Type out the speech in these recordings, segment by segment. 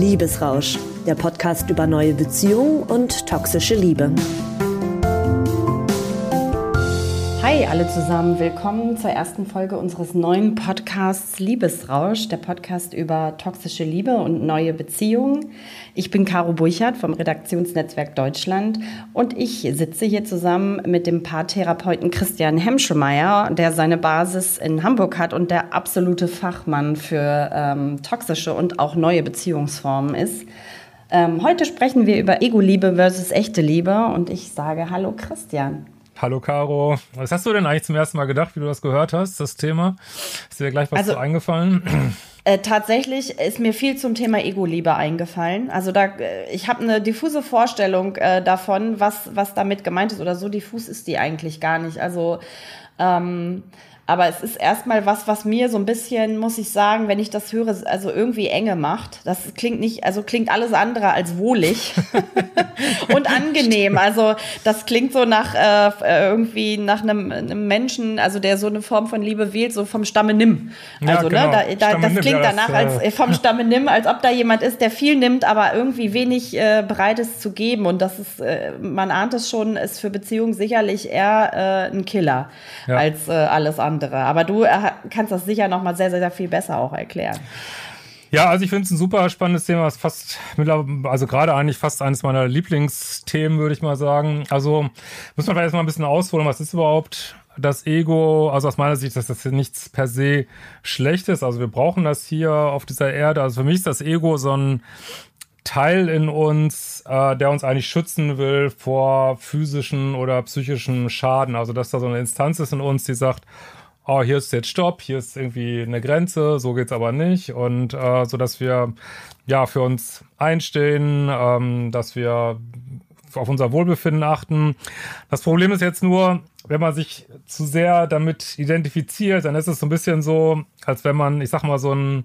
Liebesrausch, der Podcast über neue Beziehungen und toxische Liebe. Hi alle zusammen, willkommen zur ersten Folge unseres neuen Podcasts Liebesrausch, der Podcast über toxische Liebe und neue Beziehungen. Ich bin Caro Burchardt vom Redaktionsnetzwerk Deutschland und ich sitze hier zusammen mit dem Paartherapeuten Christian Hemschemeyer, der seine Basis in Hamburg hat und der absolute Fachmann für ähm, toxische und auch neue Beziehungsformen ist. Ähm, heute sprechen wir über Ego-Liebe versus echte Liebe und ich sage Hallo Christian. Hallo Caro. Was hast du denn eigentlich zum ersten Mal gedacht, wie du das gehört hast, das Thema? Ist dir gleich was also, so eingefallen? Äh, tatsächlich ist mir viel zum Thema Ego-Liebe eingefallen. Also da, äh, ich habe eine diffuse Vorstellung äh, davon, was, was damit gemeint ist. Oder so diffus ist die eigentlich gar nicht. Also ähm, aber es ist erstmal was, was mir so ein bisschen, muss ich sagen, wenn ich das höre, also irgendwie enge macht. Das klingt nicht, also klingt alles andere als wohlig und angenehm. Also das klingt so nach äh, irgendwie nach einem, einem, Menschen, also der so eine Form von Liebe wählt, so vom Stamme nimm. Also ja, ne, genau. ne, da, da, das klingt ja, danach das, als äh, vom Stamme nimm, als ob da jemand ist, der viel nimmt, aber irgendwie wenig äh, bereit ist zu geben. Und das ist, äh, man ahnt es schon, ist für Beziehungen sicherlich eher äh, ein Killer ja. als äh, alles andere. Aber du äh, kannst das sicher noch mal sehr, sehr, sehr viel besser auch erklären. Ja, also ich finde es ein super spannendes Thema, ist fast, also gerade eigentlich fast eines meiner Lieblingsthemen, würde ich mal sagen. Also muss man vielleicht erstmal ein bisschen ausholen, was ist überhaupt das Ego? Also aus meiner Sicht ist das nichts per se Schlechtes. Also wir brauchen das hier auf dieser Erde. Also für mich ist das Ego so ein Teil in uns, äh, der uns eigentlich schützen will vor physischen oder psychischen Schaden. Also dass da so eine Instanz ist in uns, die sagt, oh, hier ist jetzt Stopp, hier ist irgendwie eine Grenze, so geht's aber nicht. Und äh, so dass wir ja für uns einstehen, ähm, dass wir auf unser Wohlbefinden achten. Das Problem ist jetzt nur, wenn man sich zu sehr damit identifiziert, dann ist es so ein bisschen so, als wenn man, ich sag mal, so ein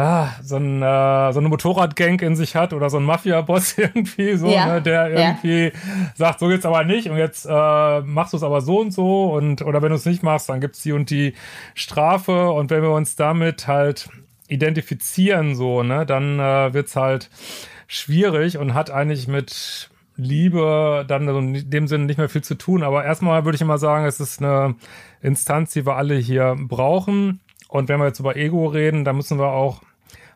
ah, so, ein, äh, so eine Motorradgang in sich hat oder so ein Mafia-Boss irgendwie, so, ja. ne, der irgendwie ja. sagt, so geht's aber nicht und jetzt äh, machst du es aber so und so und oder wenn du es nicht machst, dann gibt's die und die Strafe und wenn wir uns damit halt identifizieren, so, ne, dann äh, wird's halt schwierig und hat eigentlich mit Liebe dann in dem Sinne nicht mehr viel zu tun. Aber erstmal würde ich immer sagen, es ist eine Instanz, die wir alle hier brauchen. Und wenn wir jetzt über Ego reden, dann müssen wir auch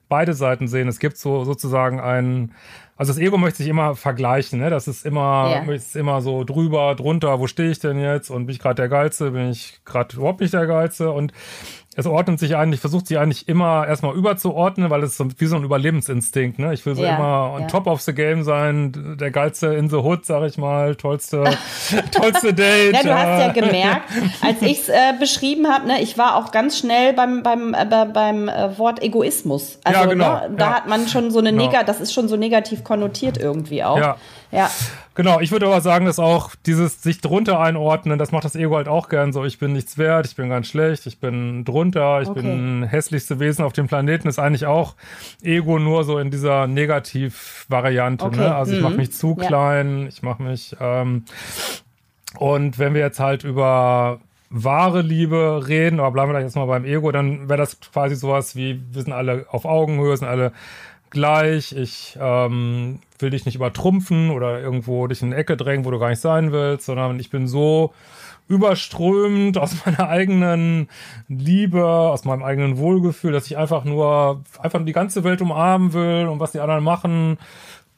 beide Seiten sehen. Es gibt so sozusagen einen, also das Ego möchte sich immer vergleichen, ne? Das ist immer, yeah. ist immer so drüber, drunter, wo stehe ich denn jetzt? Und bin ich gerade der Geilste? Bin ich gerade überhaupt nicht der Geilste? Und es ordnet sich eigentlich, versucht sich eigentlich immer erstmal überzuordnen, weil es so, wie so ein Überlebensinstinkt, ne? Ich will so ja, immer on ja. top of the game sein, der geilste in the hood, sag ich mal, tollste, tollste Date. Ja, du hast ja gemerkt, als ich es äh, beschrieben habe, ne, ich war auch ganz schnell beim, beim, äh, beim äh, Wort Egoismus. Also ja, genau, ne, da hat man schon so eine genau. Neg das ist schon so negativ konnotiert irgendwie auch. Ja. Ja. Genau, ich würde aber sagen, dass auch dieses sich drunter einordnen, das macht das Ego halt auch gern so. Ich bin nichts wert, ich bin ganz schlecht, ich bin drunter, ich okay. bin hässlichste Wesen auf dem Planeten, ist eigentlich auch Ego nur so in dieser Negativ-Variante. Okay. Ne? Also mhm. ich mache mich zu klein, ja. ich mache mich. Ähm, und wenn wir jetzt halt über wahre Liebe reden, aber bleiben wir jetzt mal beim Ego, dann wäre das quasi sowas wie, wir sind alle auf Augenhöhe, sind alle gleich, ich ähm, will dich nicht übertrumpfen oder irgendwo dich in eine Ecke drängen, wo du gar nicht sein willst, sondern ich bin so überströmend aus meiner eigenen Liebe, aus meinem eigenen Wohlgefühl, dass ich einfach nur einfach die ganze Welt umarmen will und was die anderen machen,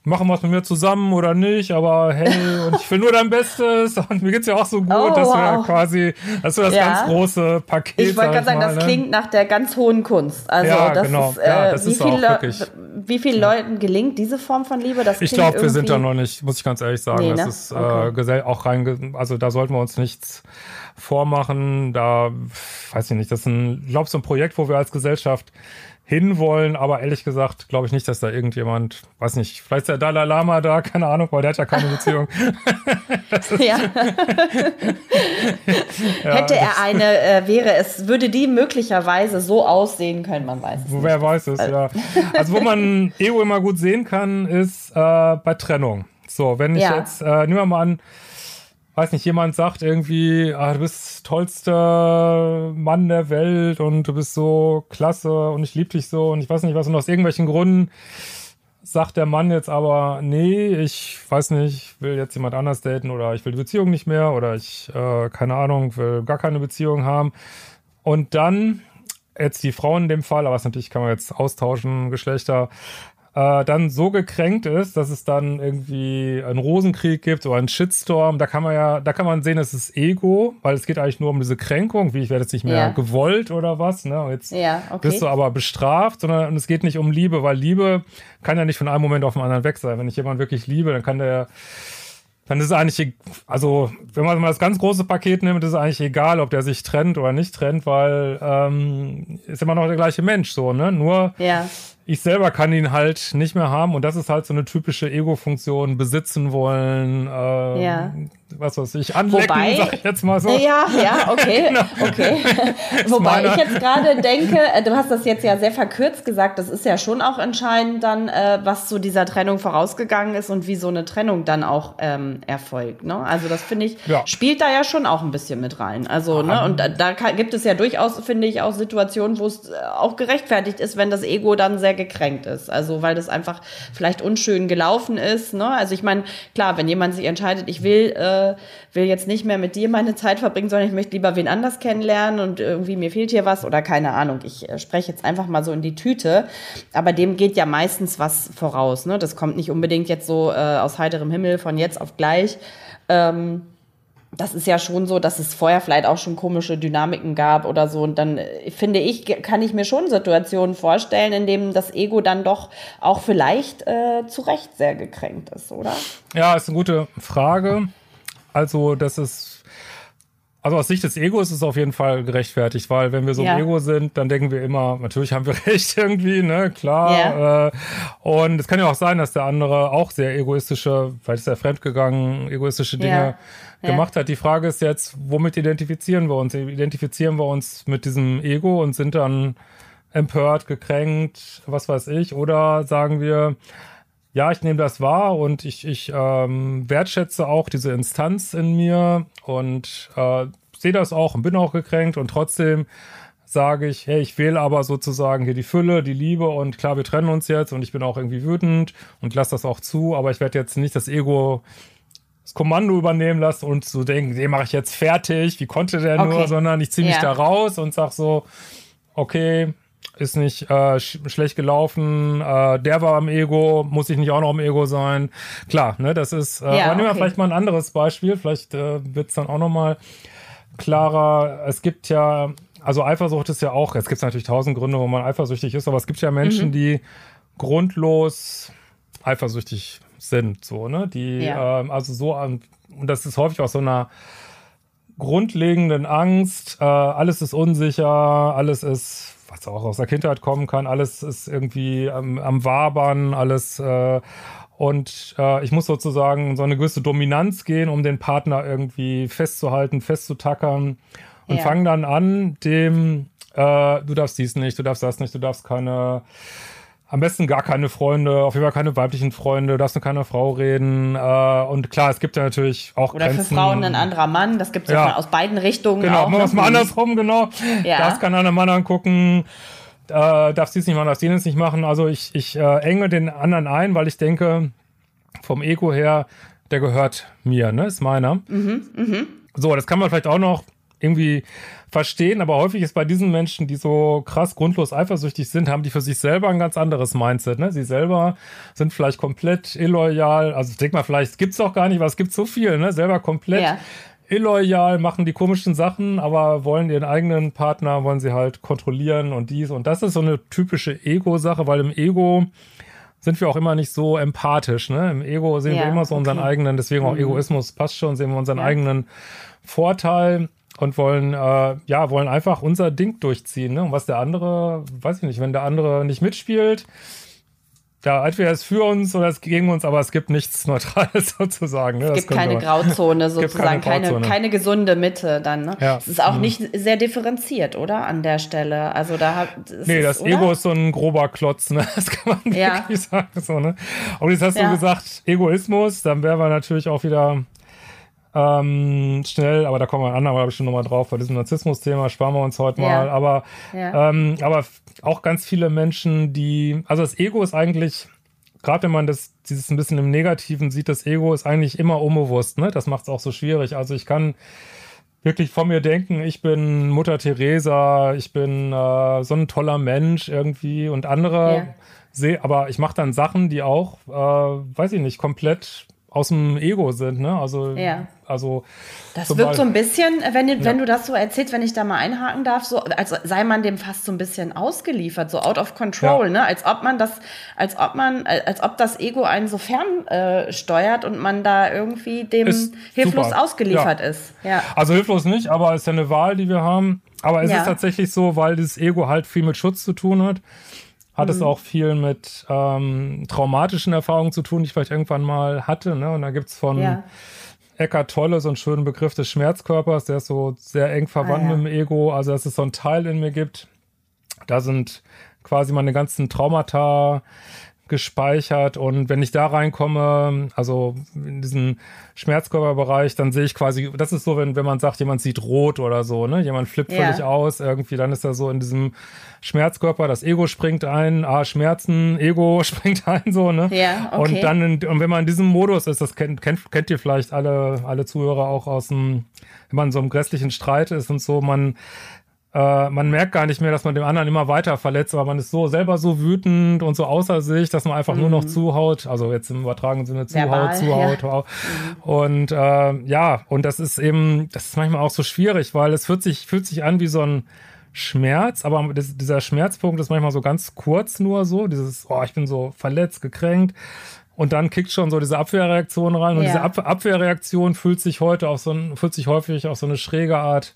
machen was mit mir zusammen oder nicht, aber hey, und ich will nur dein Bestes und mir geht's ja auch so gut, oh, dass wow. du ja quasi, dass du das ja. ganz große Paket Ich wollte gerade sagen, das ne? klingt nach der ganz hohen Kunst. Also ja, das genau. ist, äh, ja, das wie ist auch wirklich. Wie vielen Leuten gelingt diese Form von Liebe? Das ich glaube, wir sind da noch nicht, muss ich ganz ehrlich sagen. Nee, ne? Das ist äh, okay. äh, auch rein, also da sollten wir uns nichts vormachen. Da weiß ich nicht, das ist ein, ich glaube, so ein Projekt, wo wir als Gesellschaft hinwollen, aber ehrlich gesagt glaube ich nicht, dass da irgendjemand, weiß nicht, vielleicht ist der Dalai Lama da, keine Ahnung, weil der hat ja keine Beziehung. ja. ja. Hätte er eine, äh, wäre es, würde die möglicherweise so aussehen können, man weiß es Wer nicht. weiß es, ja. Also wo man Ego immer gut sehen kann, ist äh, bei Trennung. So, wenn ich ja. jetzt, äh, nehmen wir mal an, weiß nicht, jemand sagt irgendwie, ah, du bist tollster Mann der Welt und du bist so klasse und ich liebe dich so und ich weiß nicht was und aus irgendwelchen Gründen sagt der Mann jetzt aber, nee, ich weiß nicht, ich will jetzt jemand anders daten oder ich will die Beziehung nicht mehr oder ich, äh, keine Ahnung, will gar keine Beziehung haben. Und dann, jetzt die Frau in dem Fall, aber es natürlich kann man jetzt austauschen, Geschlechter, äh, dann so gekränkt ist, dass es dann irgendwie einen Rosenkrieg gibt oder einen Shitstorm. Da kann man ja, da kann man sehen, es ist Ego, weil es geht eigentlich nur um diese Kränkung, wie ich werde jetzt nicht mehr ja. gewollt oder was. Ne? jetzt ja, okay. bist du aber bestraft, sondern es geht nicht um Liebe, weil Liebe kann ja nicht von einem Moment auf den anderen weg sein. Wenn ich jemanden wirklich liebe, dann kann der dann ist es eigentlich, also wenn man mal das ganz große Paket nimmt, ist es eigentlich egal, ob der sich trennt oder nicht trennt, weil ähm, ist immer noch der gleiche Mensch so, ne? Nur ja ich selber kann ihn halt nicht mehr haben und das ist halt so eine typische Ego-Funktion, besitzen wollen, äh, ja. was weiß ich, anlecken, Wobei, sag ich jetzt mal so. Ja, ja, okay, genau. okay. Wobei ich jetzt gerade denke, äh, du hast das jetzt ja sehr verkürzt gesagt, das ist ja schon auch entscheidend dann, äh, was zu dieser Trennung vorausgegangen ist und wie so eine Trennung dann auch ähm, erfolgt. Ne? Also das finde ich, ja. spielt da ja schon auch ein bisschen mit rein. Also, ne, und da, da gibt es ja durchaus, finde ich, auch Situationen, wo es äh, auch gerechtfertigt ist, wenn das Ego dann sehr gekränkt ist. Also weil das einfach vielleicht unschön gelaufen ist. Ne? Also ich meine, klar, wenn jemand sich entscheidet, ich will, äh, will jetzt nicht mehr mit dir meine Zeit verbringen, sondern ich möchte lieber wen anders kennenlernen und irgendwie mir fehlt hier was oder keine Ahnung. Ich äh, spreche jetzt einfach mal so in die Tüte. Aber dem geht ja meistens was voraus. Ne? Das kommt nicht unbedingt jetzt so äh, aus heiterem Himmel von jetzt auf gleich. Ähm, das ist ja schon so, dass es vorher vielleicht auch schon komische Dynamiken gab oder so. Und dann äh, finde ich, kann ich mir schon Situationen vorstellen, in denen das Ego dann doch auch vielleicht äh, zu Recht sehr gekränkt ist, oder? Ja, ist eine gute Frage. Also, das ist also aus Sicht des Egos ist es auf jeden Fall gerechtfertigt, weil wenn wir so ja. im Ego sind, dann denken wir immer, natürlich haben wir recht irgendwie, ne, klar. Ja. Äh, und es kann ja auch sein, dass der andere auch sehr egoistische, vielleicht ist er fremdgegangen, egoistische Dinge ja. gemacht hat. Die Frage ist jetzt, womit identifizieren wir uns? Identifizieren wir uns mit diesem Ego und sind dann empört, gekränkt, was weiß ich, oder sagen wir, ja, ich nehme das wahr und ich, ich ähm, wertschätze auch diese Instanz in mir und äh, sehe das auch und bin auch gekränkt und trotzdem sage ich, hey, ich wähle aber sozusagen hier die Fülle, die Liebe und klar, wir trennen uns jetzt und ich bin auch irgendwie wütend und lasse das auch zu, aber ich werde jetzt nicht das Ego das Kommando übernehmen lassen und so denken, den mache ich jetzt fertig, wie konnte der okay. nur, sondern ich ziehe mich ja. da raus und sag so, okay, ist nicht äh, sch schlecht gelaufen, äh, der war am Ego, muss ich nicht auch noch am Ego sein. Klar, ne, das ist, äh, ja, aber nehmen wir okay. vielleicht mal ein anderes Beispiel, vielleicht äh, wird es dann auch noch mal klarer. Es gibt ja, also Eifersucht ist ja auch, jetzt gibt es natürlich tausend Gründe, wo man eifersüchtig ist, aber es gibt ja Menschen, mhm. die grundlos eifersüchtig sind, so, ne, die, ja. ähm, also so, und das ist häufig aus so einer grundlegenden Angst, äh, alles ist unsicher, alles ist was auch aus der Kindheit kommen kann. Alles ist irgendwie am, am Wabern, alles äh, und äh, ich muss sozusagen so eine gewisse Dominanz gehen, um den Partner irgendwie festzuhalten, festzutackern und ja. fangen dann an, dem äh, du darfst dies nicht, du darfst das nicht, du darfst keine am besten gar keine Freunde, auf jeden Fall keine weiblichen Freunde, darfst mit keiner Frau reden. Äh, und klar, es gibt ja natürlich auch Oder Grenzen. für Frauen ein anderer Mann, das gibt es ja. aus beiden Richtungen Genau, auch, machen wir es mal andersrum, genau. Ja. Darfst keinen anderen Mann angucken, äh, darfst dies nicht machen, darfst jenes nicht machen. Also ich, ich äh, enge den anderen ein, weil ich denke, vom Ego her, der gehört mir, ne, ist meiner. Mhm, mh. So, das kann man vielleicht auch noch irgendwie verstehen, aber häufig ist bei diesen Menschen, die so krass grundlos eifersüchtig sind, haben die für sich selber ein ganz anderes Mindset. Ne? Sie selber sind vielleicht komplett illoyal, also ich denke mal, vielleicht gibt es auch gar nicht, weil es gibt so viel, ne? selber komplett ja. illoyal, machen die komischen Sachen, aber wollen ihren eigenen Partner, wollen sie halt kontrollieren und dies und das ist so eine typische Ego-Sache, weil im Ego sind wir auch immer nicht so empathisch. Ne? Im Ego sehen ja, wir immer so unseren okay. eigenen, deswegen auch mhm. Egoismus passt schon, sehen wir unseren ja. eigenen Vorteil und wollen, äh, ja, wollen einfach unser Ding durchziehen. Ne? Und was der andere, weiß ich nicht, wenn der andere nicht mitspielt, da entweder ist für uns oder es gegen uns, aber es gibt nichts Neutrales sozusagen. Ne? Es gibt keine Grauzone sozusagen, keine, Grauzone. keine, gesunde Mitte dann. Ne? Ja. Es ist auch mhm. nicht sehr differenziert, oder? An der Stelle. Also da hat, Nee, das oder? Ego ist so ein grober Klotz, ne? Das kann man ja. wirklich sagen. So, ne? Und jetzt hast ja. du gesagt, Egoismus, dann wären wir natürlich auch wieder ähm, schnell, aber da kommen wir an, ich schon nochmal drauf, bei diesem Narzissmus-Thema sparen wir uns heute mal. Ja. Aber, Ja. ähm, aber auch ganz viele Menschen, die, also das Ego ist eigentlich, gerade wenn man das, dieses ein bisschen im Negativen sieht, das Ego ist eigentlich immer unbewusst, ne? Das macht es auch so schwierig. Also ich kann wirklich von mir denken, ich bin Mutter Teresa, ich bin äh, so ein toller Mensch irgendwie und andere Ja. sehe, aber ich mache dann Sachen, die auch, äh, weiß ich nicht, komplett aus dem Ego sind, ne? Also, Ja. Also Das wirkt so Beispiel- ein bisschen, äh, wenn, du- wenn du das so erzählst, wenn ich da mal einhaken darf, so, als sei man dem fast so ein bisschen ausgeliefert, so out of control, Ja. ne? Als ob man das, als ob man, äh, als ob das Ego einen so fern äh, steuert und man da irgendwie dem Ist hilflos super. ausgeliefert Ja. ist. Ja. Also hilflos nicht, aber es ist ja eine Wahl, die wir haben. Aber es Ja. ist tatsächlich so, weil dieses Ego halt viel mit Schutz zu tun hat, hat Mhm. es auch viel mit ähm, traumatischen Erfahrungen zu tun, die ich vielleicht irgendwann mal hatte. Ne? Und da gibt's von Ja. Eckart Tolle so einen schönen Begriff des Schmerzkörpers, der ist so sehr eng verwandt Ah, ja. mit dem Ego. Also dass es so ein Teil in mir gibt. Da sind quasi meine ganzen Traumata gespeichert und wenn ich da reinkomme, also in diesen Schmerzkörperbereich, dann sehe ich quasi, das ist so, wenn, wenn man sagt, jemand sieht rot oder so, ne? Jemand flippt Ja. völlig aus, irgendwie, dann ist er so in diesem Schmerzkörper, das Ego springt ein, ah, Schmerzen, Ego springt ein, so, ne? Ja, okay. Und dann, in, und wenn man in diesem Modus ist, das kennt, kennt, kennt ihr vielleicht alle, alle Zuhörer auch aus dem, wenn man in so einem grässlichen Streit ist und so, man, äh, man merkt gar nicht mehr, dass man dem anderen immer weiter verletzt, aber man ist so selber so wütend und so außer sich, dass man einfach nur noch zuhaut, also jetzt im übertragenen Sinne zuhaut, Mhm. Verbal, zuhaut, ja. zuhaut. Und äh, ja, und das ist eben, das ist manchmal auch so schwierig, weil es fühlt sich, fühlt sich an wie so ein Schmerz, aber das, dieser Schmerzpunkt ist manchmal so ganz kurz nur so, dieses, oh, ich bin so verletzt, gekränkt. Und dann kickt schon so diese Abwehrreaktion rein. Und Ja. diese Ab Abwehrreaktion fühlt sich heute auf so ein, fühlt sich häufig auf so eine schräge Art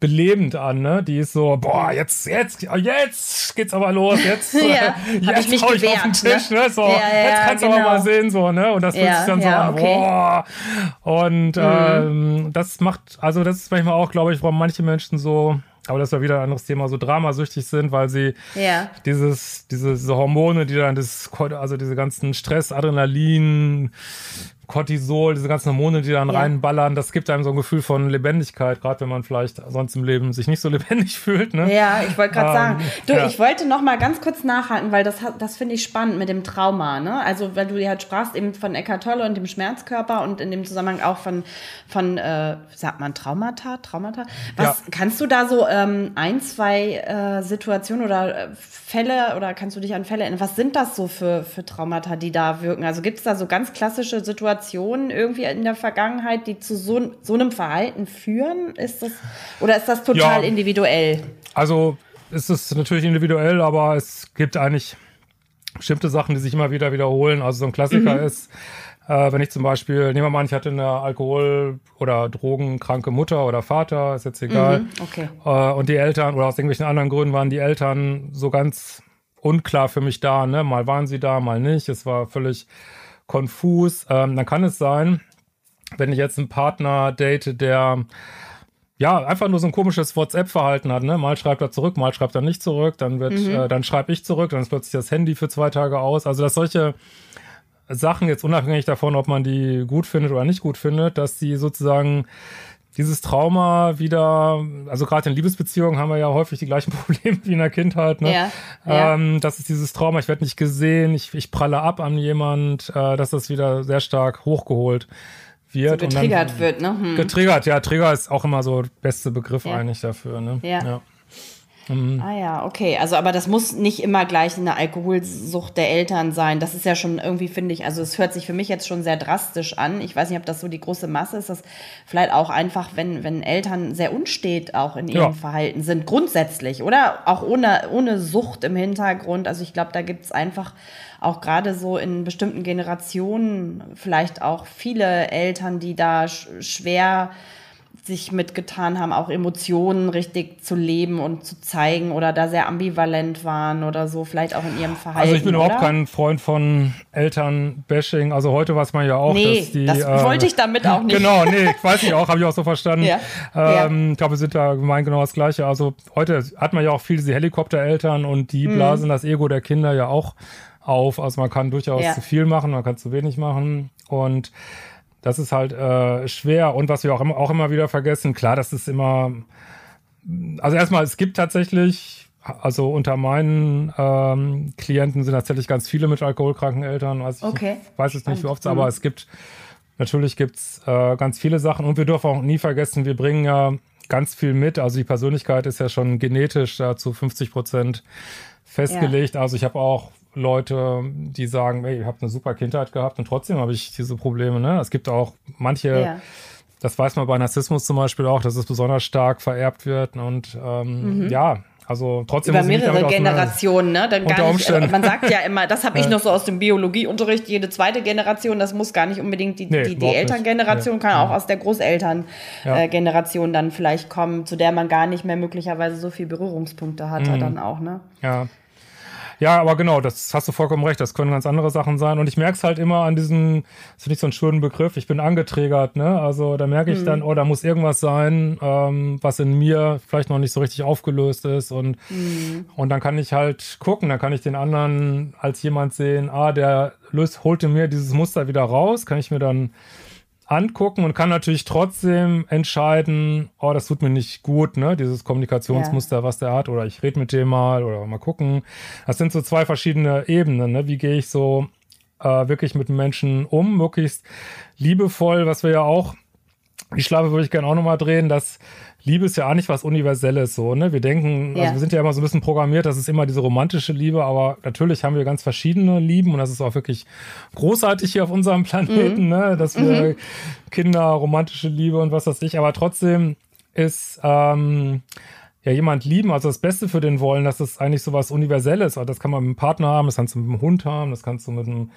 belebend an, ne? Die ist so, boah, jetzt, jetzt, jetzt geht's aber los, jetzt, Ja, hab ich mich hau ich auf den gewehrt, Tisch, ne? So, Ja, ja, jetzt kannst du genau. aber mal sehen, so, ne? Und das fühlt sich dann so an, okay. Mhm. boah. Und ähm, das macht, also das ist manchmal auch, glaube ich, warum manche Menschen so, aber das ist ja wieder ein anderes Thema, so dramasüchtig sind, weil sie Ja. dieses, diese, diese Hormone, die dann das, also diese ganzen Stress, Adrenalin, Cortisol, diese ganzen Hormone, die dann Ja. reinballern, das gibt einem so ein Gefühl von Lebendigkeit, gerade wenn man vielleicht sonst im Leben sich nicht so lebendig fühlt. Ne? Ja, ich wollte gerade Ähm, sagen. Du, ja. ich wollte noch mal ganz kurz nachhaken, weil das, das finde ich spannend mit dem Trauma. Ne? Also, weil du ja halt sprachst eben von Eckart Tolle und dem Schmerzkörper und in dem Zusammenhang auch von, von äh, sagt man Traumata? Traumata? Was Ja. kannst du da so ähm, ein, zwei äh, Situationen oder äh, Fälle oder kannst du dich an Fälle erinnern? Was sind das so für, für Traumata, die da wirken? Also gibt es da so ganz klassische Situationen irgendwie in der Vergangenheit, die zu so, so einem Verhalten führen? Ist das, oder ist das total Ja. individuell? Also es ist natürlich individuell, aber es gibt eigentlich bestimmte Sachen, die sich immer wieder wiederholen. Also so ein Klassiker Mhm. ist, äh, wenn ich zum Beispiel, nehmen wir mal an, ich hatte eine Alkohol- oder drogenkranke Mutter oder Vater, ist jetzt egal. Mhm, okay. Äh, und die Eltern oder aus irgendwelchen anderen Gründen waren die Eltern so ganz unklar für mich da. Ne? Mal waren sie da, mal nicht. Es war völlig konfus. Ähm, dann kann es sein, wenn ich jetzt einen Partner date, der ja, einfach nur so ein komisches WhatsApp-Verhalten hat, ne? Mal schreibt er zurück, mal schreibt er nicht zurück, dann wird, äh, dann schreibe ich zurück, dann ist plötzlich das Handy für zwei Tage aus. Also, dass solche Sachen, jetzt unabhängig davon, ob man die gut findet oder nicht gut findet, dass die sozusagen dieses Trauma wieder, also gerade in Liebesbeziehungen haben wir ja häufig die gleichen Probleme wie in der Kindheit, ne? Ja, ja. Ähm, das ist dieses Trauma, ich werde nicht gesehen, ich, ich pralle ab an jemand, äh, dass das wieder sehr stark hochgeholt wird. und dann- getriggert wird, ne? Hm. Getriggert, ja, Trigger ist auch immer so der beste Begriff Ja. eigentlich dafür, ne? Ja. Ah ja, okay. Also, aber das muss nicht immer gleich eine Alkoholsucht der Eltern sein. Das ist ja schon irgendwie, finde ich, also es hört sich für mich jetzt schon sehr drastisch an. Ich weiß nicht, ob das so die große Masse ist. Das vielleicht auch einfach, wenn, wenn Eltern sehr unstet auch in ihrem Ja. Verhalten sind, grundsätzlich, oder? Auch ohne, ohne Sucht im Hintergrund. Also ich glaube, da gibt es einfach auch gerade so in bestimmten Generationen vielleicht auch viele Eltern, die da sch schwer sich mitgetan haben, auch Emotionen richtig zu leben und zu zeigen oder da sehr ambivalent waren oder so, vielleicht auch in ihrem Verhalten. Also ich bin überhaupt oder? kein Freund von Elternbashing. Also heute weiß man ja auch, Nee, dass die. das äh, wollte ich damit auch nicht. Genau, nee, ich weiß nicht auch, habe ich auch so verstanden. Ja, Ähm, Ich glaube, wir sind da gemeint genau das Gleiche. Also heute hat man ja auch viel diese Helikoptereltern und Mhm. die blasen das Ego der Kinder ja auch auf. Also man kann durchaus Ja. zu viel machen, man kann zu wenig machen. Und das ist halt äh, schwer. Und was wir auch immer, auch immer wieder vergessen, klar, das ist immer, also erstmal, es gibt tatsächlich, also unter meinen ähm, Klienten sind tatsächlich ganz viele mit alkoholkranken Eltern. Also okay. Ich weiß jetzt nicht, wie oft, aber es gibt, natürlich gibt's äh, ganz viele Sachen. Und wir dürfen auch nie vergessen, wir bringen ja ganz viel mit. Also die Persönlichkeit ist ja schon genetisch da zu 50 Prozent festgelegt. Ja. Also ich habe auch Leute, die sagen, ey, ich habe eine super Kindheit gehabt und trotzdem habe ich diese Probleme. Ne? Es gibt auch manche, ja. das weiß man bei Narzissmus zum Beispiel auch, dass es besonders stark vererbt wird. Und ähm, mhm. ja, also trotzdem über mehrere Generationen, ne? Dann gar nicht, also man sagt ja immer, das habe ich noch so aus dem Biologieunterricht, jede zweite Generation, das muss gar nicht unbedingt die, nee, die, die Elterngeneration, nee. kann auch aus der Großelterngeneration ja. äh, dann vielleicht kommen, zu der man gar nicht mehr möglicherweise so viel Berührungspunkte hatte mhm. dann auch, ne? Ja. Ja, aber genau, das hast du vollkommen recht. Das können ganz andere Sachen sein. Und ich merke es halt immer an diesem, das finde ich so einen schönen Begriff, ich bin angeträgert, ne? Also da merke ich mhm. dann, oh, da muss irgendwas sein, ähm, was in mir vielleicht noch nicht so richtig aufgelöst ist. Und, mhm. und dann kann ich halt gucken, dann kann ich den anderen als jemand sehen, ah, der löst, holte mir dieses Muster wieder raus, kann ich mir dann angucken und kann natürlich trotzdem entscheiden, oh, das tut mir nicht gut, ne, dieses Kommunikationsmuster, ja. was der hat, oder ich rede mit dem mal oder mal gucken. Das sind so zwei verschiedene Ebenen, ne? Wie gehe ich so äh, wirklich mit Menschen um, möglichst liebevoll, was wir ja auch, die Schlafe würde ich gerne auch nochmal drehen, dass Liebe ist ja eigentlich was Universelles so, ne? Wir denken, ja. also wir sind ja immer so ein bisschen programmiert, das ist immer diese romantische Liebe, aber natürlich haben wir ganz verschiedene Lieben und das ist auch wirklich großartig hier auf unserem Planeten, mhm. ne? Dass wir mhm. Kinder, romantische Liebe und was weiß ich, aber trotzdem ist ähm, ja jemand lieben, also das Beste für den wollen, das ist eigentlich so was Universelles. Also das kann man mit einem Partner haben, das kannst du mit einem Hund haben, das kannst du mit einem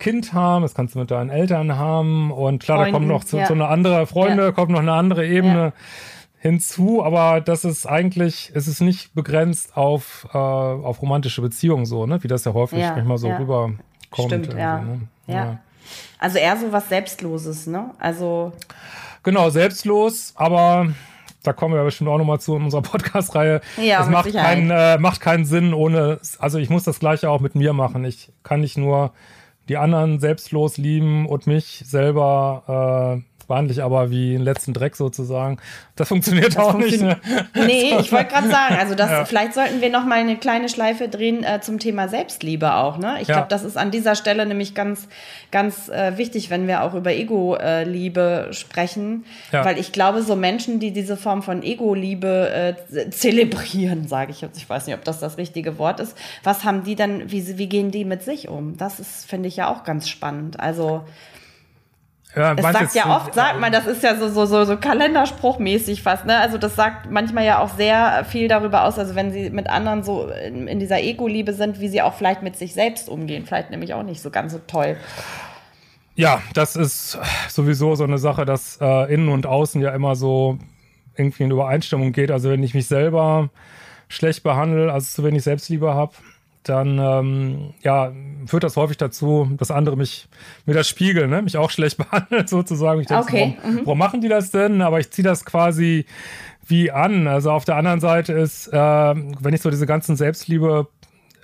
Kind haben, das kannst du mit deinen Eltern haben und klar, Freunden, da kommt noch zu, ja. so eine andere Freunde, ja. kommt noch eine andere Ebene. Ja hinzu, aber das ist eigentlich, es ist nicht begrenzt auf, äh, auf romantische Beziehungen so, ne? Wie das ja häufig manchmal so rüberkommt. Stimmt, ja. Ne? ja. ja. Also eher so was Selbstloses, ne? Also. Genau, selbstlos, aber da kommen wir bestimmt auch nochmal zu in unserer Podcast-Reihe. Ja, es macht, kein, äh, macht keinen Sinn ohne, also ich muss das Gleiche auch mit mir machen. Ich kann nicht nur die anderen selbstlos lieben und mich selber äh, ich aber wie einen letzten Dreck sozusagen. Das funktioniert das auch funktio nicht. Ne? Nee, ich wollte gerade sagen, also das, ja. vielleicht sollten wir noch mal eine kleine Schleife drehen äh, zum Thema Selbstliebe auch. Ne? Ich ja. glaube, das ist an dieser Stelle nämlich ganz, ganz äh, wichtig, wenn wir auch über Ego-Liebe sprechen. Ja. Weil ich glaube, so Menschen, die diese Form von Ego-Liebe äh, zelebrieren, sage ich jetzt, ich weiß nicht, ob das das richtige Wort ist, was haben die dann, wie, wie gehen die mit sich um? Das ist, finde ich ja auch ganz spannend. Also ja, es sagt ja oft, sagt man, das ist ja so, so, so, so Kalenderspruchmäßig fast, ne? Also das sagt manchmal ja auch sehr viel darüber aus, also wenn sie mit anderen so in, in dieser Ego-Liebe sind, wie sie auch vielleicht mit sich selbst umgehen. Vielleicht nämlich auch nicht so ganz so toll. Ja, das ist sowieso so eine Sache, dass äh, innen und außen ja immer so irgendwie in Übereinstimmung geht. Also wenn ich mich selber schlecht behandle, also zu wenig Selbstliebe habe, dann ähm, ja, führt das häufig dazu, dass andere mich mir das spiegeln, ne? mich auch schlecht behandeln sozusagen. Ich denke, okay. warum, mhm. warum, machen die das denn? Aber ich ziehe das quasi wie an. Also auf der anderen Seite ist, äh, wenn ich so diese ganzen Selbstliebe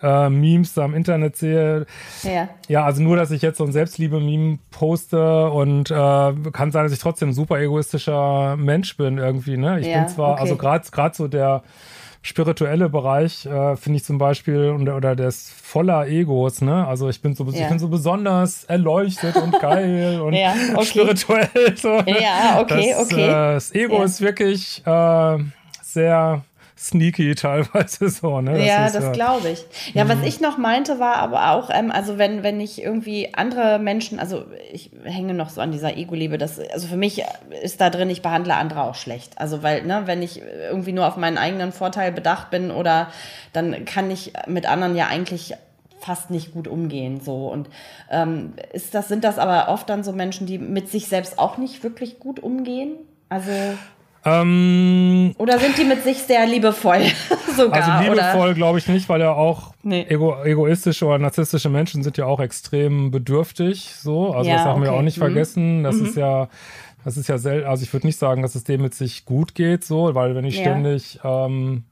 äh, Memes da im Internet sehe. Ja. ja, also nur, dass ich jetzt so ein Selbstliebe-Meme poste und äh, kann sein, dass ich trotzdem ein super egoistischer Mensch bin irgendwie. Ne? Ich ja, bin zwar, also okay. also gerade so der spirituelle Bereich äh, finde ich zum Beispiel oder, oder der ist voller Egos, ne? Also ich bin so, ja. ich bin so besonders erleuchtet und geil und ja, okay. spirituell. So. Ja, okay, das, okay. Äh, das Ego ja. ist wirklich äh, sehr sneaky teilweise so. Ne? Das ja, das glaube ich. Ja, mhm. was ich noch meinte, war aber auch, ähm, also wenn, wenn ich irgendwie andere Menschen, also ich hänge noch so an dieser Ego-Liebe, das, also für mich ist da drin, ich behandle andere auch schlecht. Also weil, ne, wenn ich irgendwie nur auf meinen eigenen Vorteil bedacht bin oder dann kann ich mit anderen ja eigentlich fast nicht gut umgehen so und ähm, ist das sind das aber oft dann so Menschen die mit sich selbst auch nicht wirklich gut umgehen also ähm, oder sind die mit sich sehr liebevoll sogar? Also liebevoll glaube ich nicht, weil ja auch nee. ego, egoistische oder narzisstische Menschen sind ja auch extrem bedürftig. So, also ja, das haben okay. wir auch nicht mhm. vergessen. Das mhm. ist ja, das ist ja selten. Also ich würde nicht sagen, dass es dem mit sich gut geht, so, weil wenn ich ja. ständig ähm,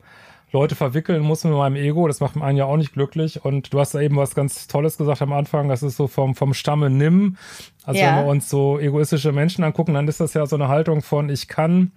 Leute verwickeln muss mit meinem Ego. Das macht einen ja auch nicht glücklich. Und du hast da eben was ganz Tolles gesagt am Anfang. Das ist so vom, vom Stamme nimm. Also ja. wenn wir uns so egoistische Menschen angucken, dann ist das ja so eine Haltung von ich kann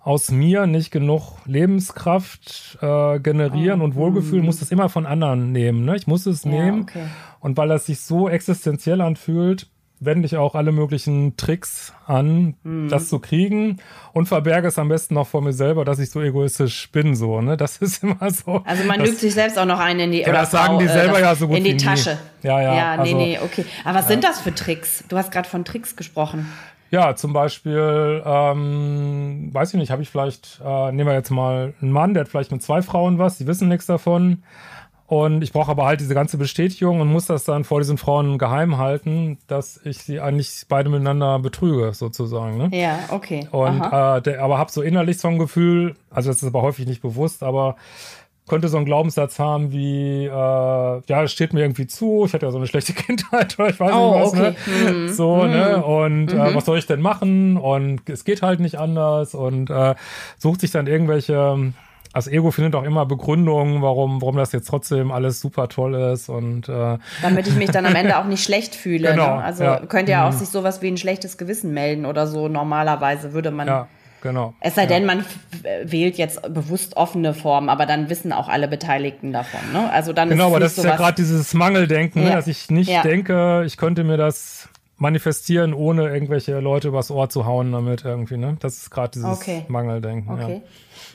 aus mir nicht genug Lebenskraft äh, generieren oh. und Wohlgefühl, muss das immer von anderen nehmen. Ne? Ich muss es ja, nehmen. Okay. Und weil das sich so existenziell anfühlt, wende ich auch alle möglichen Tricks an, mhm. das zu kriegen und verberge es am besten noch vor mir selber, dass ich so egoistisch bin, so, ne? Das ist immer so. Also man lügt sich selbst auch noch ein in die, ja, oder das sagen die selber äh, ja so gut in die Tasche. Nie. Ja, ja. Ja, nee, also, nee, okay. Aber was sind das für Tricks? Du hast gerade von Tricks gesprochen. Ja, zum Beispiel, ähm, weiß ich nicht, habe ich vielleicht, äh, nehmen wir jetzt mal einen Mann, der hat vielleicht mit zwei Frauen was, die wissen nichts davon. Und ich brauche aber halt diese ganze Bestätigung und muss das dann vor diesen Frauen geheim halten, dass ich sie eigentlich beide miteinander betrüge, sozusagen. Ne? Ja, okay. Und äh, der, aber habe so innerlich so ein Gefühl, also das ist aber häufig nicht bewusst, aber könnte so einen Glaubenssatz haben wie, äh, ja, es steht mir irgendwie zu, ich hatte ja so eine schlechte Kindheit oder ich weiß oh, nicht was, okay. ne? Mhm. So, mhm. ne? Und äh, mhm. äh, was soll ich denn machen? Und es geht halt nicht anders und äh, sucht sich dann irgendwelche das Ego findet auch immer Begründungen, warum, warum das jetzt trotzdem alles super toll ist und äh damit ich mich dann am Ende auch nicht schlecht fühle. Genau, ne? Also ja. könnte ja auch mhm. sich sowas wie ein schlechtes Gewissen melden oder so. Normalerweise würde man. Ja. Genau. Es sei ja. denn, man wählt jetzt bewusst offene Formen, aber dann wissen auch alle Beteiligten davon. Ne? Also dann genau, aber das ist ja gerade dieses Mangeldenken, ne? ja. dass ich nicht ja. denke, ich könnte mir das manifestieren, ohne irgendwelche Leute übers Ohr zu hauen damit irgendwie. Ne? Das ist gerade dieses okay. Mangeldenken. Okay.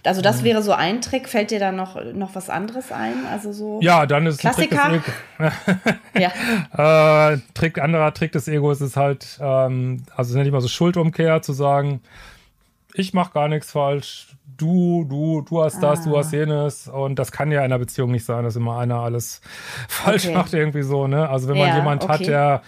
Also das wäre so ein Trick. Fällt dir da noch, noch was anderes ein? Also so ja, dann ist Klassiker. Ein Trick ja. äh, Trick, anderer Trick des Egos ist halt, ähm, also nenne ich mal so Schuldumkehr, zu sagen, ich mache gar nichts falsch, du, du, du hast das, ah. du hast jenes. Und das kann ja in einer Beziehung nicht sein, dass immer einer alles falsch okay. macht, irgendwie so, ne? Also wenn man ja, jemand okay. hat, der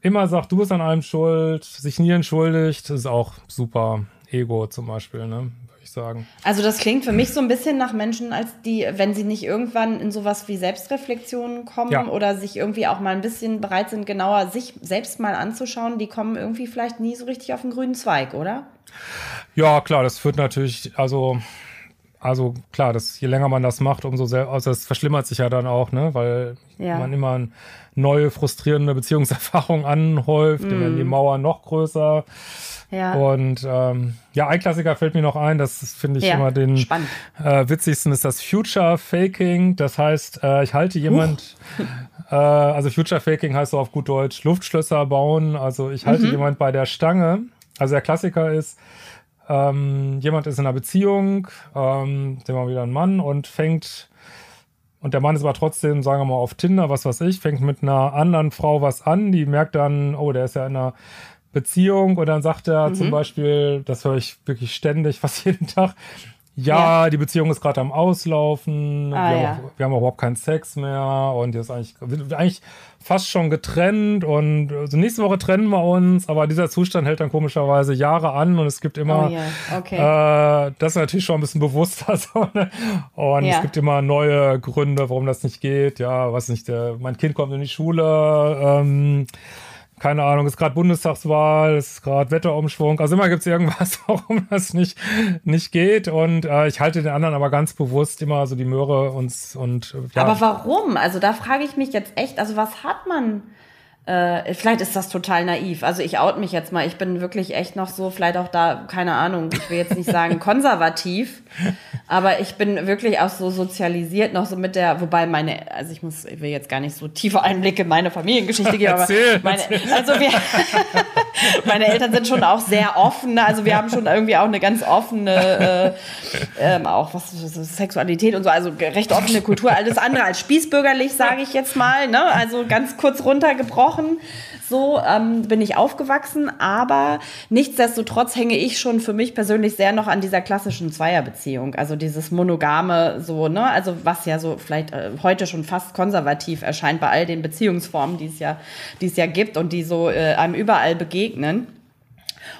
immer sagt, du bist an allem schuld, sich nie entschuldigt, ist auch super Ego zum Beispiel, ne? Sagen. Also das klingt für mich so ein bisschen nach Menschen, als die, wenn sie nicht irgendwann in sowas wie Selbstreflexion kommen ja. oder sich irgendwie auch mal ein bisschen bereit sind, genauer sich selbst mal anzuschauen, die kommen irgendwie vielleicht nie so richtig auf den grünen Zweig, oder? Ja, klar, das führt natürlich, also also klar, das, je länger man das macht, umso sehr, also das verschlimmert sich ja dann auch, ne, weil ja. man immer neue frustrierende Beziehungserfahrungen anhäuft, mm. dann werden die Mauern noch größer. Ja. Und ähm, ja, ein Klassiker fällt mir noch ein, das finde ich ja, immer den äh, witzigsten, ist das Future Faking. Das heißt, äh, ich halte jemand, äh, also Future Faking heißt so auf gut Deutsch Luftschlösser bauen. Also ich halte mhm. jemand bei der Stange. Also der Klassiker ist, ähm, jemand ist in einer Beziehung, ähm, dem mal wieder ein Mann und fängt und der Mann ist aber trotzdem, sagen wir mal, auf Tinder, was weiß ich, fängt mit einer anderen Frau was an, die merkt dann, oh, der ist ja in einer Beziehung und dann sagt er mhm. zum Beispiel, das höre ich wirklich ständig, fast jeden Tag, ja, ja. die Beziehung ist gerade am Auslaufen, ah, wir, ja. haben auch, wir, haben auch, überhaupt keinen Sex mehr und die ist eigentlich, eigentlich fast schon getrennt und also nächste Woche trennen wir uns, aber dieser Zustand hält dann komischerweise Jahre an und es gibt immer, oh, yeah. okay. äh, das ist natürlich schon ein bisschen bewusster so, ne? und ja. es gibt immer neue Gründe, warum das nicht geht, ja, was nicht, der, mein Kind kommt in die Schule, ähm, keine Ahnung, ist gerade Bundestagswahl, ist gerade Wetterumschwung. Also immer gibt es irgendwas, warum das nicht, nicht geht. Und äh, ich halte den anderen aber ganz bewusst immer so die Möhre und. und ja. Aber warum? Also da frage ich mich jetzt echt, also was hat man äh, vielleicht ist das total naiv. Also ich out mich jetzt mal. Ich bin wirklich echt noch so, vielleicht auch da, keine Ahnung, ich will jetzt nicht sagen konservativ, aber ich bin wirklich auch so sozialisiert noch so mit der, wobei meine, also ich muss, ich will jetzt gar nicht so tiefe Einblicke in meine Familiengeschichte geben, aber meine, also wir, meine Eltern sind schon auch sehr offen. Also wir haben schon irgendwie auch eine ganz offene, äh, ähm, auch was Sexualität und so, also recht offene Kultur. Alles andere als spießbürgerlich, sage ich jetzt mal. Ne? Also ganz kurz runtergebrochen gesprochen. So ähm, bin ich aufgewachsen, aber nichtsdestotrotz hänge ich schon für mich persönlich sehr noch an dieser klassischen Zweierbeziehung. Also dieses monogame, so, ne? Also was ja so vielleicht äh, heute schon fast konservativ erscheint bei all den Beziehungsformen, die es ja, die es ja gibt und die so äh, einem überall begegnen.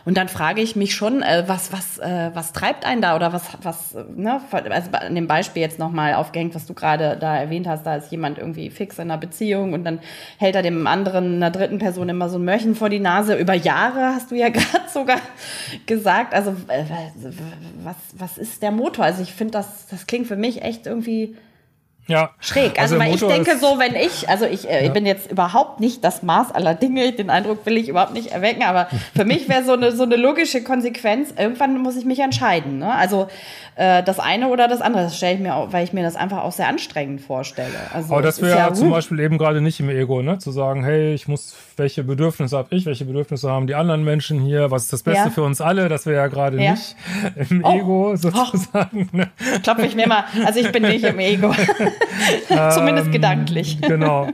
Und dann frage ich mich schon, äh, was, was, äh, was treibt einen da oder was, was, ne, also an dem Beispiel jetzt nochmal aufgehängt, was du gerade da erwähnt hast, da ist jemand irgendwie fix in einer Beziehung und dann hält er dem anderen, einer dritten Person immer so ein Mörchen vor die Nase. Über Jahre hast du ja gerade sogar gesagt. Also, äh, was, was ist der Motor? Also, ich finde, das, das klingt für mich echt irgendwie ja. Schräg. Also, also weil ich denke so, wenn ich, also ich, äh, ja. ich bin jetzt überhaupt nicht das Maß aller Dinge, den Eindruck will ich überhaupt nicht erwecken, aber für mich wäre so eine, so eine logische Konsequenz, irgendwann muss ich mich entscheiden. Ne? Also äh, das eine oder das andere, das stelle ich mir auch, weil ich mir das einfach auch sehr anstrengend vorstelle. Also, aber das wäre ja zum Beispiel eben gerade nicht im Ego, ne? Zu sagen, hey, ich muss, welche Bedürfnisse habe ich, welche Bedürfnisse haben die anderen Menschen hier, was ist das Beste ja. für uns alle, das wäre ja gerade nicht im oh. Ego sozusagen. Oh. Ne? Klopfe ich mir mal, also ich bin nicht im Ego. Zumindest ähm, gedanklich. Genau.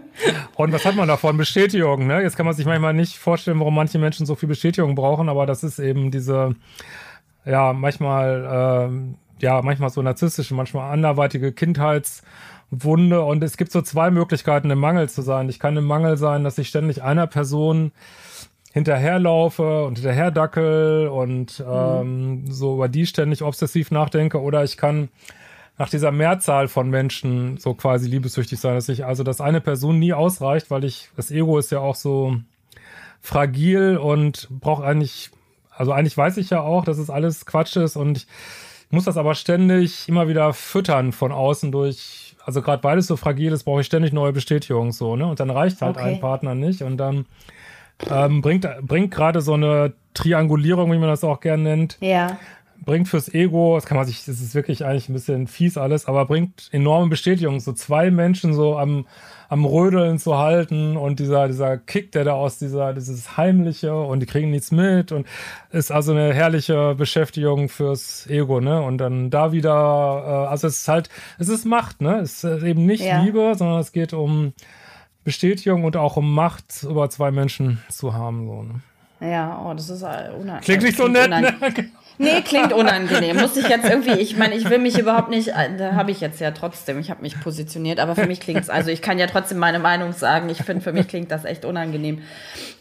Und was hat man davon? Bestätigung, ne? Jetzt kann man sich manchmal nicht vorstellen, warum manche Menschen so viel Bestätigung brauchen, aber das ist eben diese, ja, manchmal, ähm, ja, manchmal so narzisstische, manchmal anderweitige Kindheitswunde. Und es gibt so zwei Möglichkeiten, im Mangel zu sein. Ich kann im Mangel sein, dass ich ständig einer Person hinterherlaufe und hinterherdackel und mhm. ähm, so über die ständig obsessiv nachdenke. Oder ich kann nach dieser Mehrzahl von Menschen so quasi liebessüchtig sein, dass ich also, dass eine Person nie ausreicht, weil ich, das Ego ist ja auch so fragil und braucht eigentlich, also eigentlich weiß ich ja auch, dass es alles Quatsch ist und ich muss das aber ständig immer wieder füttern von außen durch, also gerade weil es so fragil ist, brauche ich ständig neue Bestätigungen so, ne? Und dann reicht halt okay. ein Partner nicht und dann ähm, bringt, bringt gerade so eine Triangulierung, wie man das auch gern nennt, ja bringt fürs Ego, das kann man sich, das ist wirklich eigentlich ein bisschen fies alles, aber bringt enorme Bestätigung. So zwei Menschen so am, am Rödeln zu halten und dieser, dieser Kick, der da aus dieser, dieses Heimliche und die kriegen nichts mit und ist also eine herrliche Beschäftigung fürs Ego, ne? Und dann da wieder, äh, also es ist halt, es ist Macht, ne? Es ist eben nicht ja. Liebe, sondern es geht um Bestätigung und auch um Macht über zwei Menschen zu haben, so, ne? Ja, oh, das ist äh, unangenehm. Klingt nicht so nett, ne? Nee, klingt unangenehm. Muss ich jetzt irgendwie, ich meine, ich will mich überhaupt nicht, äh, da habe ich jetzt ja trotzdem, ich habe mich positioniert, aber für mich klingt es, also ich kann ja trotzdem meine Meinung sagen. Ich finde, für mich klingt das echt unangenehm.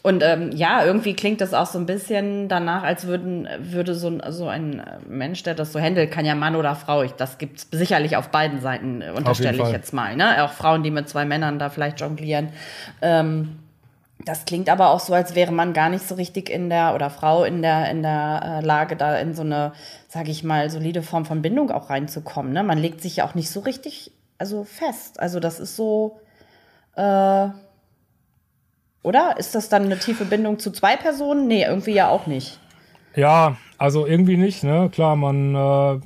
Und ähm, ja, irgendwie klingt das auch so ein bisschen danach, als würden, würde so, so ein Mensch, der das so handelt, kann ja Mann oder Frau, ich, das gibt's sicherlich auf beiden Seiten, unterstelle ich jetzt mal. Ne? Auch Frauen, die mit zwei Männern da vielleicht jonglieren. Ähm, das klingt aber auch so, als wäre man gar nicht so richtig in der oder Frau in der in der äh, Lage, da in so eine, sage ich mal, solide Form von Bindung auch reinzukommen. Ne? Man legt sich ja auch nicht so richtig, also fest. Also das ist so, äh, oder? Ist das dann eine tiefe Bindung zu zwei Personen? Nee, irgendwie ja auch nicht. Ja, also irgendwie nicht. Ne, klar, man, äh,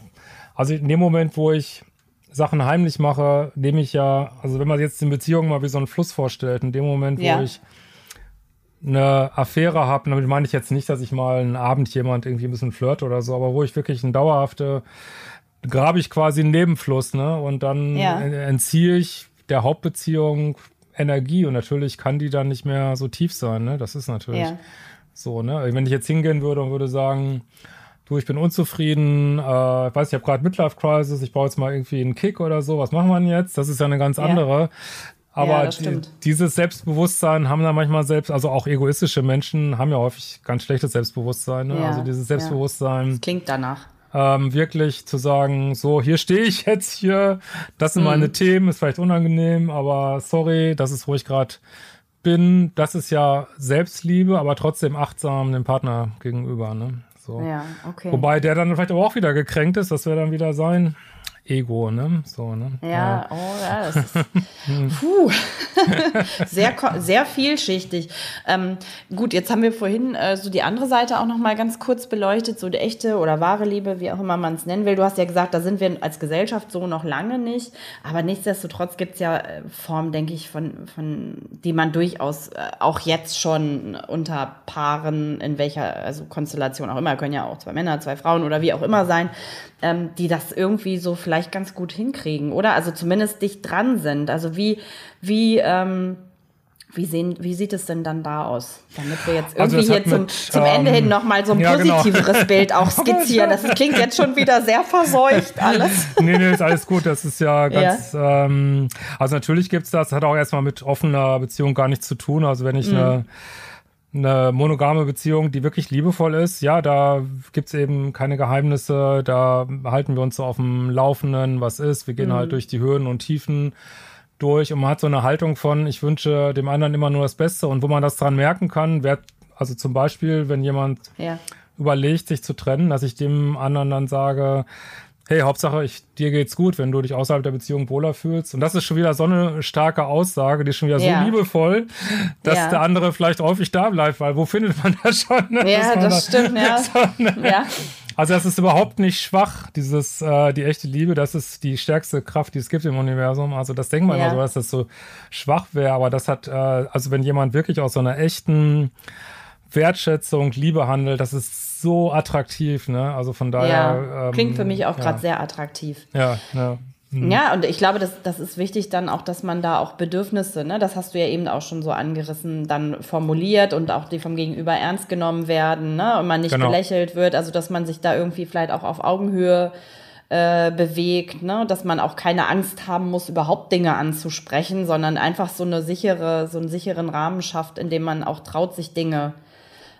also in dem Moment, wo ich Sachen heimlich mache, nehme ich ja, also wenn man jetzt die Beziehung mal wie so einen Fluss vorstellt, in dem Moment, wo ja. ich eine Affäre habe, damit meine ich jetzt nicht, dass ich mal einen Abend jemand irgendwie ein bisschen flirt oder so, aber wo ich wirklich ein dauerhafte, grabe ich quasi einen Nebenfluss, ne? Und dann ja. entziehe ich der Hauptbeziehung Energie und natürlich kann die dann nicht mehr so tief sein, ne? Das ist natürlich ja. so, ne? Wenn ich jetzt hingehen würde und würde sagen, du, ich bin unzufrieden, äh, ich weiß, ich habe gerade Midlife Crisis, ich brauche jetzt mal irgendwie einen Kick oder so, was machen wir denn jetzt? Das ist ja eine ganz andere. Ja. Aber ja, dieses Selbstbewusstsein haben da manchmal selbst, also auch egoistische Menschen haben ja häufig ganz schlechtes Selbstbewusstsein. Ne? Ja, also dieses Selbstbewusstsein. Ja. klingt danach. Ähm, wirklich zu sagen, so, hier stehe ich jetzt hier, das sind mhm. meine Themen, ist vielleicht unangenehm, aber sorry, das ist, wo ich gerade bin. Das ist ja Selbstliebe, aber trotzdem achtsam dem Partner gegenüber. Ne? So. Ja, okay. Wobei der dann vielleicht aber auch wieder gekränkt ist, das wäre dann wieder sein Ego, ne? So, ne? Ja, ja. oh ja, das ist puh, sehr, sehr vielschichtig. Ähm, gut, jetzt haben wir vorhin äh, so die andere Seite auch noch mal ganz kurz beleuchtet, so die echte oder wahre Liebe, wie auch immer man es nennen will. Du hast ja gesagt, da sind wir als Gesellschaft so noch lange nicht, aber nichtsdestotrotz gibt es ja äh, Formen, denke ich, von, von die man durchaus äh, auch jetzt schon unter Paaren, in welcher also Konstellation auch immer, können ja auch zwei Männer, zwei Frauen oder wie auch immer sein, ähm, die das irgendwie so vielleicht ganz gut hinkriegen, oder? Also zumindest dicht dran sind. Also wie, wie, ähm, wie, sehen, wie sieht es denn dann da aus? Damit wir jetzt also irgendwie also hier zum, zum Ende hin ähm, nochmal so ein ja, genau. positiveres genau. Bild auch skizzieren. Das klingt jetzt schon wieder sehr verseucht alles. nee, nee, ist alles gut. Das ist ja ganz, ja. Ähm, also natürlich gibt es das, hat auch erstmal mit offener Beziehung gar nichts zu tun. Also wenn ich mhm. eine eine monogame Beziehung, die wirklich liebevoll ist, ja, da gibt's eben keine Geheimnisse, da halten wir uns so auf dem Laufenden, was ist, wir gehen Mhm. halt durch die Höhen und Tiefen durch. Und man hat so eine Haltung von, ich wünsche dem anderen immer nur das Beste. Und wo man das dran merken kann, wer, also zum Beispiel, wenn jemand Ja. überlegt, sich zu trennen, dass ich dem anderen dann sage, hey, Hauptsache, ich, dir geht's gut, wenn du dich außerhalb der Beziehung wohler fühlst. Und das ist schon wieder so eine starke Aussage, die ist schon wieder Ja. so liebevoll, dass Ja. der andere vielleicht häufig da bleibt, weil wo findet man das schon? ne? Ja, das stimmt, ja. ja. Also das ist überhaupt nicht schwach, dieses, äh, die echte Liebe, das ist die stärkste Kraft, die es gibt im Universum. Also das denkt man Ja. immer so, dass das so schwach wäre, aber das hat, äh, also wenn jemand wirklich aus so einer echten Wertschätzung, Liebe handelt, das ist so attraktiv, ne? Also von daher. ja. ähm, Klingt für mich auch ja. gerade sehr attraktiv. Ja, ja. Ja, und ich glaube, das, das ist wichtig dann auch, dass man da auch Bedürfnisse, ne, das hast du ja eben auch schon so angerissen, dann formuliert und auch die vom Gegenüber ernst genommen werden, ne, und man nicht Genau. belächelt wird, also dass man sich da irgendwie vielleicht auch auf Augenhöhe äh, bewegt, ne, dass man auch keine Angst haben muss, überhaupt Dinge anzusprechen, sondern einfach so eine sichere, so einen sicheren Rahmen schafft, in dem man auch traut, sich Dinge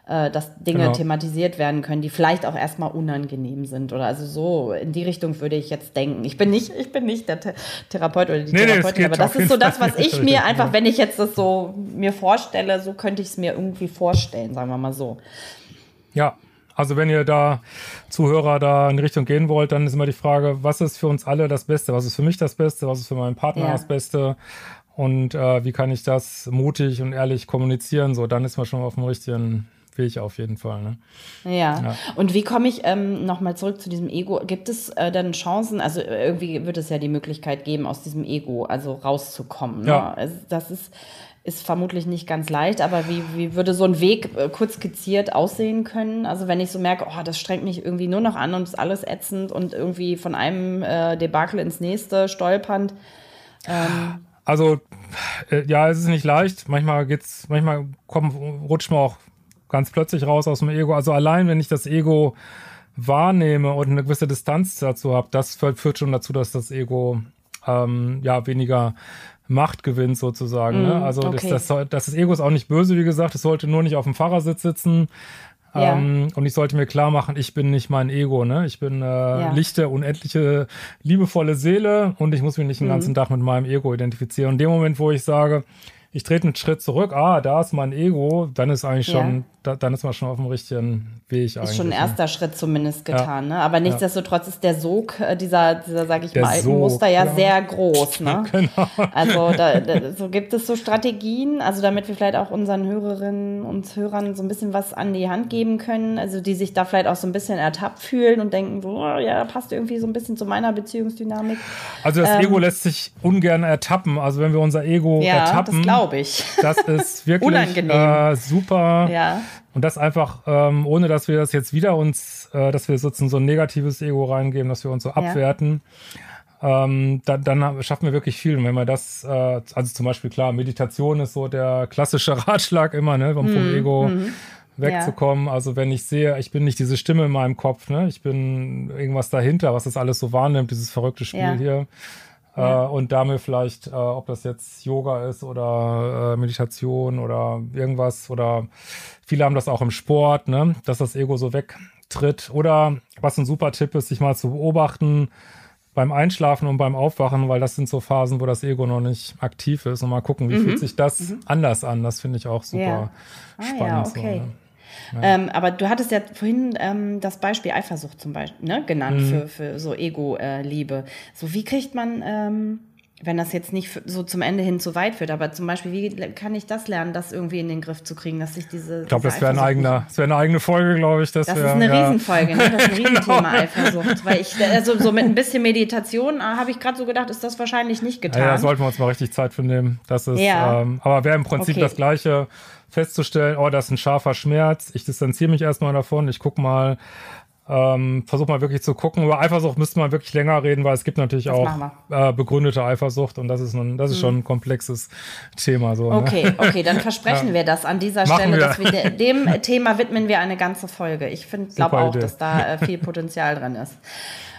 äh, dass Dinge Genau. thematisiert werden können, die vielleicht auch erstmal unangenehm sind oder also so in die Richtung würde ich jetzt denken. Ich bin nicht, ich bin nicht der The Therapeut oder die Nee, nee, Therapeutin, geht aber das ist so das, was ich mir einfach, wenn ich jetzt das so mir vorstelle, so könnte ich es mir irgendwie vorstellen, sagen wir mal so. Ja, also wenn ihr da Zuhörer da in die Richtung gehen wollt, dann ist immer die Frage, was ist für uns alle das Beste? Was ist für mich das Beste? Was ist für meinen Partner Ja. das Beste? Und äh, wie kann ich das mutig und ehrlich kommunizieren? So, dann ist man schon auf dem richtigen Weg auf jeden Fall. Ne? Ja. Ja. Und wie komme ich ähm, nochmal zurück zu diesem Ego? Gibt es äh, dann Chancen, also äh, irgendwie wird es ja die Möglichkeit geben, aus diesem Ego also rauszukommen. Ne? Ja. Also das ist, ist vermutlich nicht ganz leicht, aber wie, wie würde so ein Weg äh, kurz skizziert aussehen können? Also wenn ich so merke, oh, das strengt mich irgendwie nur noch an und ist alles ätzend und irgendwie von einem äh, Debakel ins nächste stolpernd. Also, äh, ja, es ist nicht leicht. Manchmal geht's, manchmal kommt, rutscht man auch ganz plötzlich raus aus dem Ego. Also allein, wenn ich das Ego wahrnehme und eine gewisse Distanz dazu habe, das führt, schon dazu, dass das Ego ähm, ja weniger Macht gewinnt sozusagen. ne? Also okay. das, das, das, Ego ist auch nicht böse, wie gesagt. Es sollte nur nicht auf dem Fahrersitz sitzen. Ja. Ähm, und ich sollte mir klar machen, ich bin nicht mein Ego, ne? Ich bin äh, lichte, unendliche, liebevolle Seele und ich muss mich nicht den ganzen Tag mit meinem Ego identifizieren. Und in dem Moment, wo ich sage, ich trete einen Schritt zurück, ah, da ist mein Ego, dann ist eigentlich Ja. schon, da, dann ist man schon auf dem richtigen Weg eigentlich. Ist schon ein ne? erster Schritt zumindest getan, ne? Aber nichtsdestotrotz ist der Sog äh, dieser, dieser sag ich Der mal, alten Sog, Muster ja, ja. sehr groß, ne? Genau. Also da, da, so gibt es so Strategien, also damit wir vielleicht auch unseren Hörerinnen und Hörern so ein bisschen was an die Hand geben können, also die sich da vielleicht auch so ein bisschen ertappt fühlen und denken, so, oh, ja, passt irgendwie so ein bisschen zu meiner Beziehungsdynamik. Also das Ego lässt sich ungern ertappen. Also wenn wir unser Ego Ähm. Ja, das ertappen, glaube ich. das ist wirklich Unangenehm. äh, super. Ja. Und das einfach, ähm, ohne dass wir das jetzt wieder uns, äh, dass wir sozusagen so ein negatives Ego reingeben, dass wir uns so abwerten, ähm, dann, dann schaffen wir wirklich viel. Und wenn wir das, äh, also zum Beispiel klar, Meditation ist so der klassische Ratschlag immer, ne, um vom Ego wegzukommen. Also wenn ich sehe, ich bin nicht diese Stimme in meinem Kopf, ne, ich bin irgendwas dahinter, was das alles so wahrnimmt, dieses verrückte Spiel Ja. hier. Äh, und damit vielleicht, äh, ob das jetzt Yoga ist oder äh, Meditation oder irgendwas oder viele haben das auch im Sport, ne, dass das Ego so wegtritt. Oder was ein super Tipp ist, sich mal zu beobachten beim Einschlafen und beim Aufwachen, weil das sind so Phasen, wo das Ego noch nicht aktiv ist und mal gucken, wie fühlt sich das anders an. Das finde ich auch super Ja. Ah, spannend. ja, so, okay. Ähm, aber du hattest ja vorhin ähm, das Beispiel Eifersucht zum Beispiel ne, genannt Mhm. für, für so Ego-Liebe. so, wie kriegt man, ähm, wenn das jetzt nicht so zum Ende hin zu weit führt, aber zum Beispiel, wie kann ich das lernen, das irgendwie in den Griff zu kriegen, dass sich diese. Ich glaube, das wäre ein eigener, das wäre eine eigene Folge, glaube ich. Das, Das ist wär, eine ja. Riesenfolge, ne? Das ist ein Genau. Riesenthema Eifersucht. Weil ich, also so mit ein bisschen Meditation ah, habe ich gerade so gedacht, ist das wahrscheinlich nicht getan. Ja, ja, sollten wir uns mal richtig Zeit für nehmen. Das ist, Ja. ähm, aber wäre im Prinzip Okay. das Gleiche, festzustellen, oh, das ist ein scharfer Schmerz, ich distanziere mich erstmal davon, ich guck mal, ähm, versuch mal wirklich zu gucken. Über Eifersucht müsste man wirklich länger reden, weil es gibt natürlich Das auch äh, begründete Eifersucht und das ist, ein, das ist schon ein komplexes Thema. So, ne? Okay, okay, dann versprechen wir das an dieser Machen Stelle, wir. dass wir de dem Thema widmen wir eine ganze Folge. Ich finde, glaube auch, Idee. dass da äh, viel Potenzial drin ist.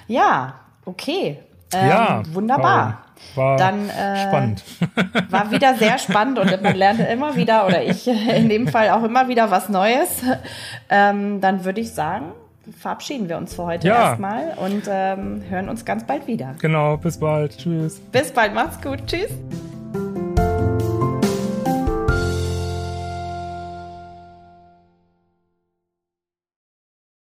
Ja, okay. Ähm, ja, wunderbar. War Dann, äh, spannend. War wieder sehr spannend und man lernte immer wieder, oder ich in dem Fall auch immer wieder was Neues. Ähm, dann würde ich sagen, verabschieden wir uns für heute Ja. erstmal und ähm, hören uns ganz bald wieder. Genau, bis bald. Tschüss. Bis bald, macht's gut. Tschüss.